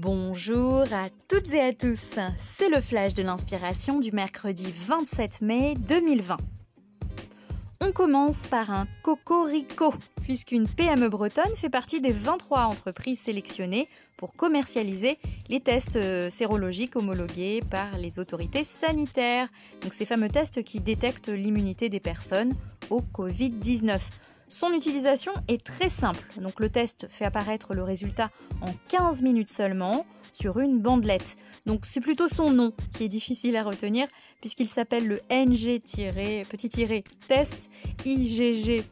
Bonjour à toutes et à tous, c'est le flash de l'inspiration du mercredi 27 mai 2020. On commence par un cocorico, puisqu'une PME bretonne fait partie des 23 entreprises sélectionnées pour commercialiser les tests euh, sérologiques homologués par les autorités sanitaires. Donc ces fameux tests qui détectent l'immunité des personnes au Covid-19. Son utilisation est très simple. Donc le test fait apparaître le résultat en 15 minutes seulement sur une bandelette. Donc c'est plutôt son nom qui est difficile à retenir puisqu'il s'appelle le NG-test IgG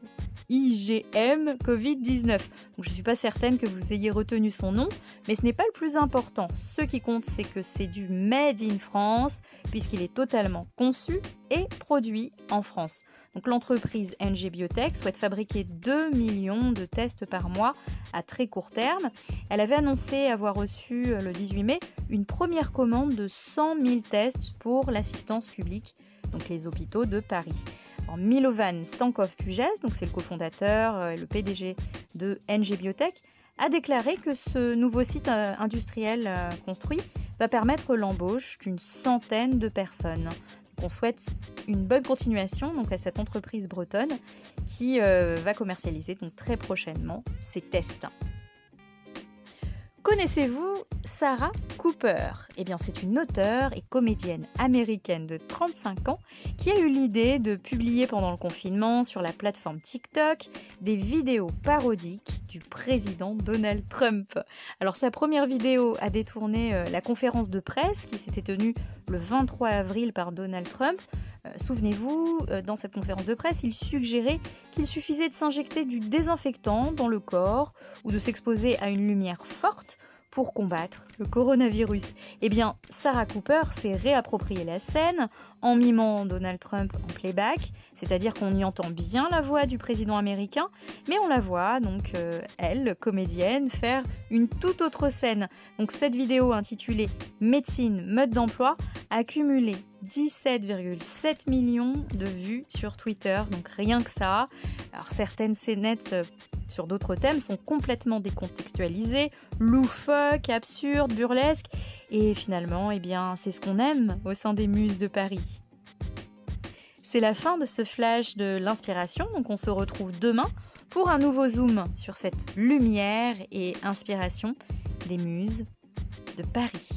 IgM Covid-19. Donc je ne suis pas certaine que vous ayez retenu son nom, mais ce n'est pas le plus important. Ce qui compte, c'est que c'est du Made in France, puisqu'il est totalement conçu et produit en France. Donc l'entreprise NG Biotech souhaite fabriquer 2 millions de tests par mois à très court terme. Elle avait annoncé avoir reçu euh, le 18 mai une première commande de 100 000 tests pour l'assistance publique, les hôpitaux de Paris. Milovan Stankov Puges, donc c'est le cofondateur euh, et le PDG de NG Biotech, a déclaré que ce nouveau site euh, industriel construit va permettre l'embauche d'une centaine de personnes. On souhaite une bonne continuation donc à cette entreprise bretonne qui euh, va commercialiser très prochainement ses tests. Connaissez-vous Sarah Cooper? Eh bien, c'est une auteure et comédienne américaine de 35 ans qui a eu l'idée de publier pendant le confinement sur la plateforme TikTok des vidéos parodiques du président Donald Trump. Alors, sa première vidéo a détourné euh, la conférence de presse qui s'était tenue le 23 avril par Donald Trump. Euh, souvenez-vous, euh, dans cette conférence de presse, il suggérait qu'il suffisait de s'injecter du désinfectant dans le corps ou de s'exposer à une lumière forte pour combattre le coronavirus. Eh bien, Sarah Cooper s'est réapproprié la scène en mimant Donald Trump en playback, c'est-à-dire qu'on y entend bien la voix du président américain, mais on la voit, donc euh, elle, comédienne, faire une toute autre scène. Donc cette vidéo intitulée Médecine, mode d'emploi a cumulé 17,7 millions de vues sur Twitter, donc rien que ça. Alors certaines scénettes euh, sur d'autres thèmes sont complètement décontextualisés, loufoques, absurdes, burlesques, et finalement, eh bien, c'est ce qu'on aime au sein des Muses de Paris. C'est la fin de ce flash de l'inspiration, donc on se retrouve demain pour un nouveau zoom sur cette lumière et inspiration des Muses de Paris.